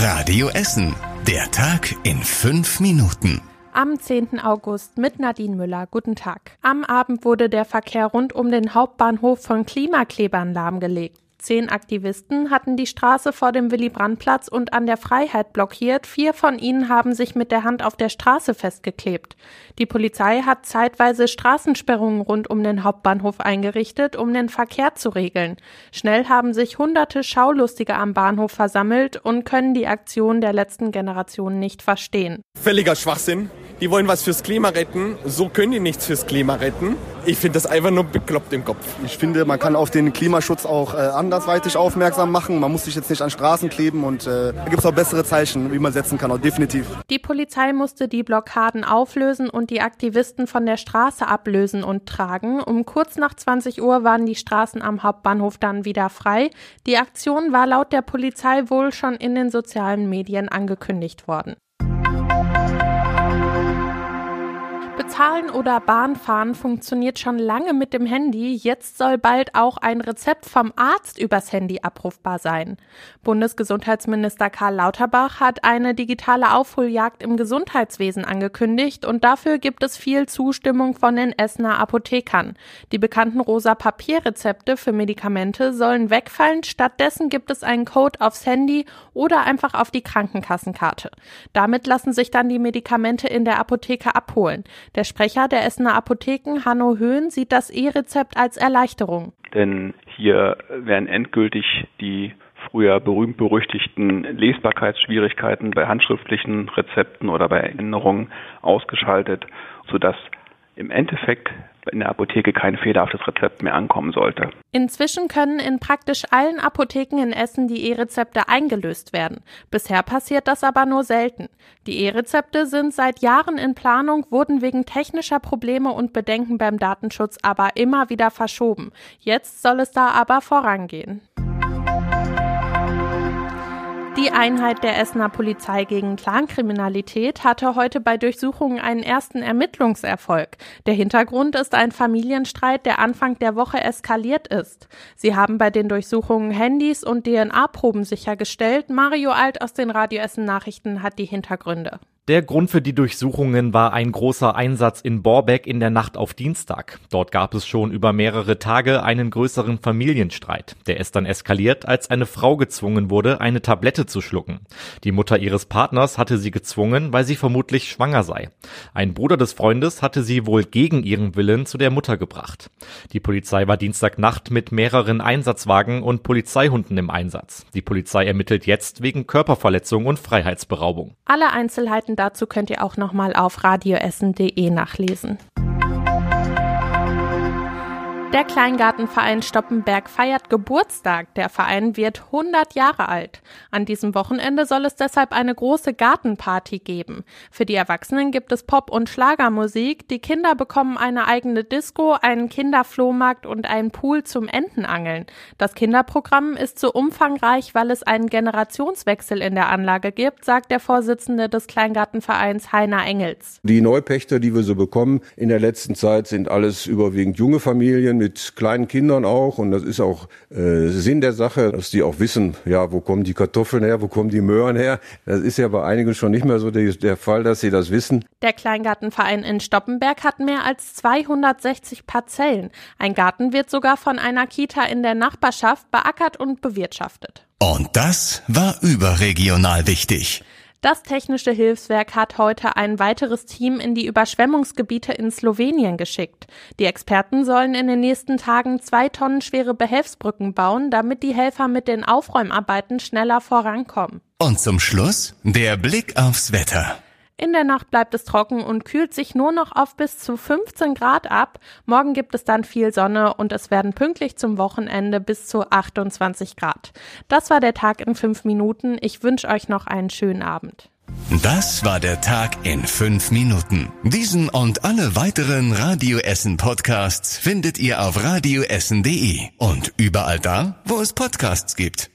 Radio Essen. Der Tag in fünf Minuten. Am 10. August mit Nadine Müller. Guten Tag. Am Abend wurde der Verkehr rund um den Hauptbahnhof von Klimaklebern lahmgelegt. Zehn Aktivisten hatten die Straße vor dem Willy-Brandt-Platz und an der Freiheit blockiert. Vier von ihnen haben sich mit der Hand auf der Straße festgeklebt. Die Polizei hat zeitweise Straßensperrungen rund um den Hauptbahnhof eingerichtet, um den Verkehr zu regeln. Schnell haben sich hunderte Schaulustige am Bahnhof versammelt und können die Aktion der letzten Generation nicht verstehen. Völliger Schwachsinn. Die wollen was fürs Klima retten. So können die nichts fürs Klima retten. Ich finde das einfach nur bekloppt im Kopf. Ich finde, man kann auf den Klimaschutz auch äh, andersweitig aufmerksam machen. Man muss sich jetzt nicht an Straßen kleben und äh, da gibt es auch bessere Zeichen, wie man setzen kann, auch definitiv. Die Polizei musste die Blockaden auflösen und die Aktivisten von der Straße ablösen und tragen. Um kurz nach 20 Uhr waren die Straßen am Hauptbahnhof dann wieder frei. Die Aktion war laut der Polizei wohl schon in den sozialen Medien angekündigt worden. Bezahlen oder Bahnfahren funktioniert schon lange mit dem Handy. Jetzt soll bald auch ein Rezept vom Arzt übers Handy abrufbar sein. Bundesgesundheitsminister Karl Lauterbach hat eine digitale Aufholjagd im Gesundheitswesen angekündigt und dafür gibt es viel Zustimmung von den Essener Apothekern. Die bekannten rosa Papierrezepte für Medikamente sollen wegfallen. Stattdessen gibt es einen Code aufs Handy oder einfach auf die Krankenkassenkarte. Damit lassen sich dann die Medikamente in der Apotheke abholen. Der Sprecher der Essener Apotheken, Hanno Höhn, sieht das E-Rezept als Erleichterung. Denn hier werden endgültig die früher berühmt-berüchtigten Lesbarkeitsschwierigkeiten bei handschriftlichen Rezepten oder bei Erinnerungen ausgeschaltet, sodass im Endeffekt in der Apotheke kein fehlerhaftes Rezept mehr ankommen sollte. Inzwischen können in praktisch allen Apotheken in Essen die E-Rezepte eingelöst werden. Bisher passiert das aber nur selten. Die E-Rezepte sind seit Jahren in Planung, wurden wegen technischer Probleme und Bedenken beim Datenschutz aber immer wieder verschoben. Jetzt soll es da aber vorangehen. Die Einheit der Essener Polizei gegen Clankriminalität hatte heute bei Durchsuchungen einen ersten Ermittlungserfolg. Der Hintergrund ist ein Familienstreit, der Anfang der Woche eskaliert ist. Sie haben bei den Durchsuchungen Handys und DNA-Proben sichergestellt. Mario Alt aus den Radio Essen Nachrichten hat die Hintergründe. Der Grund für die Durchsuchungen war ein großer Einsatz in Borbeck in der Nacht auf Dienstag. Dort gab es schon über mehrere Tage einen größeren Familienstreit. Der ist dann eskaliert, als eine Frau gezwungen wurde, eine Tablette zu schlucken. Die Mutter ihres Partners hatte sie gezwungen, weil sie vermutlich schwanger sei. Ein Bruder des Freundes hatte sie wohl gegen ihren Willen zu der Mutter gebracht. Die Polizei war Dienstagnacht mit mehreren Einsatzwagen und Polizeihunden im Einsatz. Die Polizei ermittelt jetzt wegen Körperverletzung und Freiheitsberaubung. Alle Einzelheiten dazu könnt ihr auch nochmal auf radioessen.de nachlesen. Der Kleingartenverein Stoppenberg feiert Geburtstag. Der Verein wird 100 Jahre alt. An diesem Wochenende soll es deshalb eine große Gartenparty geben. Für die Erwachsenen gibt es Pop- und Schlagermusik. Die Kinder bekommen eine eigene Disco, einen Kinderflohmarkt und einen Pool zum Entenangeln. Das Kinderprogramm ist so umfangreich, weil es einen Generationswechsel in der Anlage gibt, sagt der Vorsitzende des Kleingartenvereins Heiner Engels. Die Neupächter, die wir so bekommen in der letzten Zeit, sind alles überwiegend junge Familien mit kleinen Kindern auch. Und das ist auch äh, Sinn der Sache, dass die auch wissen, ja, wo kommen die Kartoffeln her, wo kommen die Möhren her. Das ist ja bei einigen schon nicht mehr so der, der Fall, dass sie das wissen. Der Kleingartenverein in Stoppenberg hat mehr als 260 Parzellen. Ein Garten wird sogar von einer Kita in der Nachbarschaft beackert und bewirtschaftet. Und das war überregional wichtig. Das Technische Hilfswerk hat heute ein weiteres Team in die Überschwemmungsgebiete in Slowenien geschickt. Die Experten sollen in den nächsten Tagen zwei Tonnen schwere Behelfsbrücken bauen, damit die Helfer mit den Aufräumarbeiten schneller vorankommen. Und zum Schluss der Blick aufs Wetter. In der Nacht bleibt es trocken und kühlt sich nur noch auf bis zu 15 Grad ab. Morgen gibt es dann viel Sonne und es werden pünktlich zum Wochenende bis zu 28 Grad. Das war der Tag in fünf Minuten. Ich wünsche euch noch einen schönen Abend. Das war der Tag in fünf Minuten. Diesen und alle weiteren Radio Essen Podcasts findet ihr auf radioessen.de und überall da, wo es Podcasts gibt.